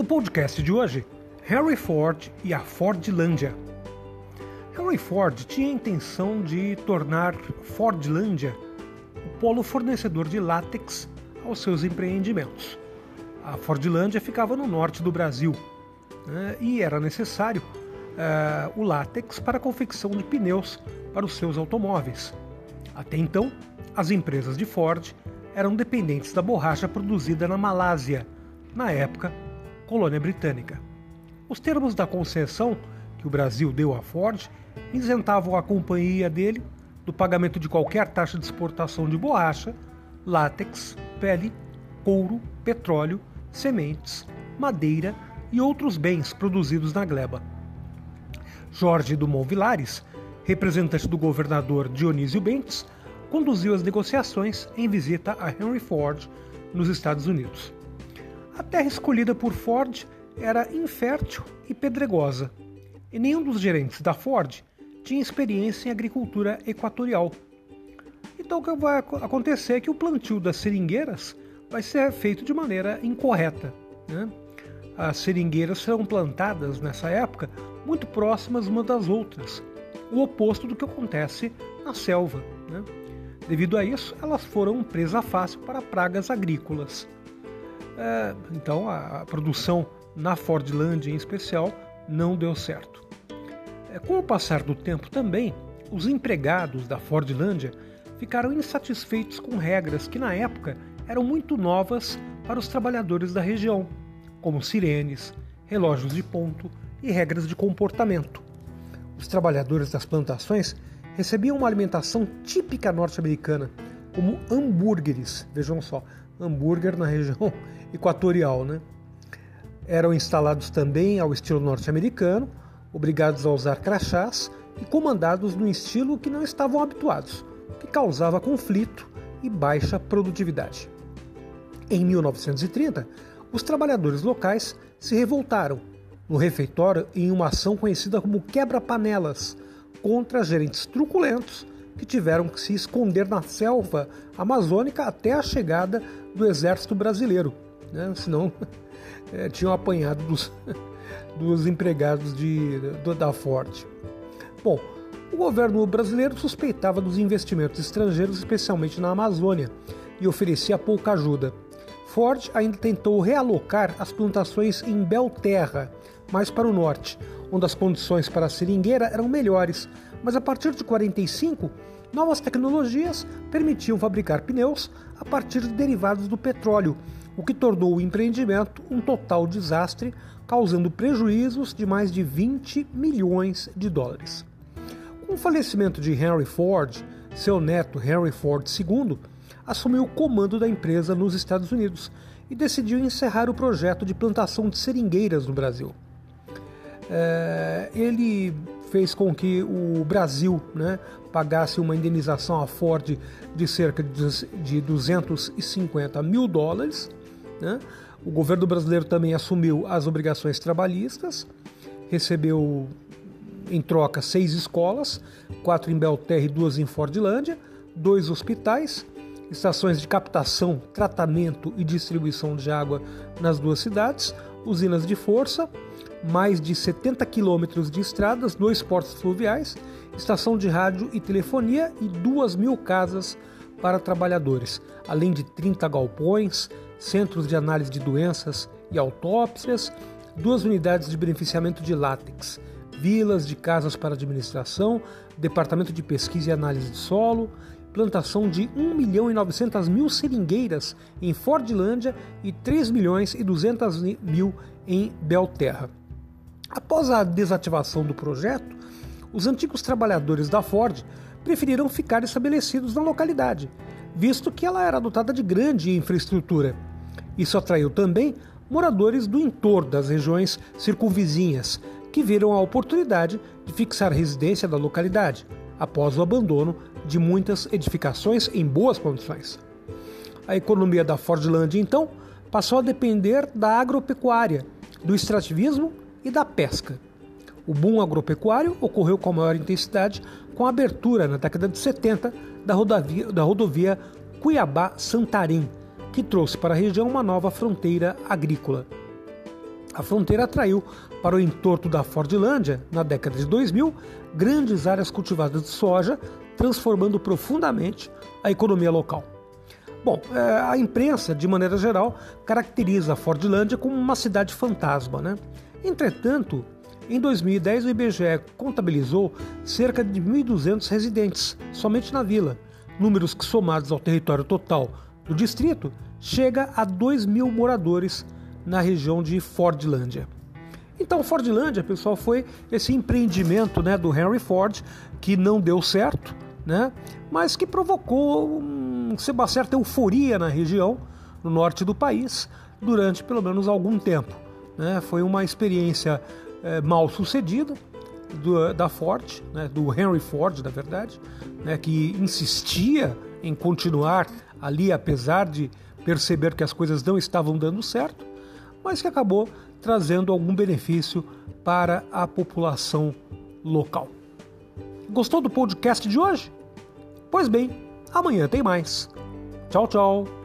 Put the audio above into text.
No podcast de hoje, Harry Ford e a Fordlândia. Henry Ford tinha a intenção de tornar Fordlândia o polo fornecedor de látex aos seus empreendimentos. A Fordlândia ficava no norte do Brasil né, e era necessário uh, o látex para a confecção de pneus para os seus automóveis. Até então, as empresas de Ford eram dependentes da borracha produzida na Malásia, na época colônia britânica. Os termos da concessão que o Brasil deu à Ford isentavam a companhia dele do pagamento de qualquer taxa de exportação de borracha, látex, pele, couro, petróleo, sementes, madeira e outros bens produzidos na gleba. Jorge Dumont Vilares, representante do governador Dionísio Bentes, conduziu as negociações em visita a Henry Ford nos Estados Unidos. A terra escolhida por Ford era infértil e pedregosa, e nenhum dos gerentes da Ford tinha experiência em agricultura equatorial. Então o que vai acontecer é que o plantio das seringueiras vai ser feito de maneira incorreta. Né? As seringueiras serão plantadas nessa época muito próximas umas das outras, o oposto do que acontece na selva. Né? Devido a isso, elas foram presa fácil para pragas agrícolas. É, então, a, a, produção na Fordland em especial não deu certo. É, com o passar do tempo também, os empregados da Fordlândia ficaram insatisfeitos com regras que na época eram muito novas para os trabalhadores da região, como sirenes, relógios de ponto e regras de comportamento. Os trabalhadores das plantações recebiam uma alimentação típica norte-americana, como hambúrgueres, vejam só, hambúrguer na região equatorial, né? Eram instalados também ao estilo norte-americano, obrigados a usar crachás e comandados no estilo que não estavam habituados, que causava conflito e baixa produtividade. Em 1930, os trabalhadores locais se revoltaram no refeitório em uma ação conhecida como quebra-panelas contra gerentes truculentos que tiveram que se esconder na selva amazônica até a chegada do exército brasileiro, né? senão é, tinham apanhado dos, dos empregados de, do, da Ford. Bom, o governo brasileiro suspeitava dos investimentos estrangeiros, especialmente na Amazônia, e oferecia pouca ajuda. Ford ainda tentou realocar as plantações em Belterra, mais para o norte, onde as condições para a seringueira eram melhores, mas a partir de 45, novas tecnologias permitiam fabricar pneus a partir de derivados do petróleo, o que tornou o empreendimento um total desastre, causando prejuízos de mais de 20 milhões de dólares. Com o falecimento de Henry Ford, seu neto Henry Ford II assumiu o comando da empresa nos Estados Unidos e decidiu encerrar o projeto de plantação de seringueiras no Brasil. É, ele fez com que o Brasil né, pagasse uma indenização à Ford de cerca de 250 mil dólares. Né? O governo brasileiro também assumiu as obrigações trabalhistas, recebeu em troca seis escolas, quatro em Belterra e duas em Fordlândia, dois hospitais, estações de captação, tratamento e distribuição de água nas duas cidades, usinas de força, mais de 70 quilômetros de estradas, dois portos fluviais, estação de rádio e telefonia e duas mil casas para trabalhadores, além de 30 galpões, centros de análise de doenças e autópsias, duas unidades de beneficiamento de látex, vilas de casas para administração, departamento de pesquisa e análise de solo, plantação de 1 milhão e 900 mil seringueiras em Fordlândia e 3 milhões e 200 mil em Belterra. Após a desativação do projeto, os antigos trabalhadores da Ford preferiram ficar estabelecidos na localidade, visto que ela era dotada de grande infraestrutura. Isso atraiu também moradores do entorno das regiões circunvizinhas, que viram a oportunidade de fixar residência da localidade, após o abandono de muitas edificações em boas condições. A economia da Fordlândia, então, passou a depender da agropecuária, do extrativismo e da pesca. O boom agropecuário ocorreu com maior intensidade com a abertura, na década de 70, da rodovia, da rodovia Cuiabá-Santarém, que trouxe para a região uma nova fronteira agrícola. A fronteira atraiu para o entorno da Fordlândia, na década de 2000, grandes áreas cultivadas de soja, transformando profundamente a economia local. Bom, é, a imprensa, de maneira geral, caracteriza a Fordlândia como uma cidade fantasma. Né? Entretanto, em 2010 o IBGE contabilizou cerca de 1.200 residentes somente na vila, números que somados ao território total do distrito chega a 2 mil moradores na região de Fordlândia. Então, Fordlândia, pessoal, foi esse empreendimento né, do Henry Ford que não deu certo, né, mas que provocou um, uma certa euforia na região, no norte do país, durante pelo menos algum tempo. Né. Foi uma experiência é, mal sucedida do, da Ford, né, do Henry Ford, na verdade, né, que insistia em continuar ali, apesar de perceber que as coisas não estavam dando certo mas que acabou trazendo algum benefício para a população local. Gostou do podcast de hoje? Pois bem, amanhã tem mais. Tchau, tchau.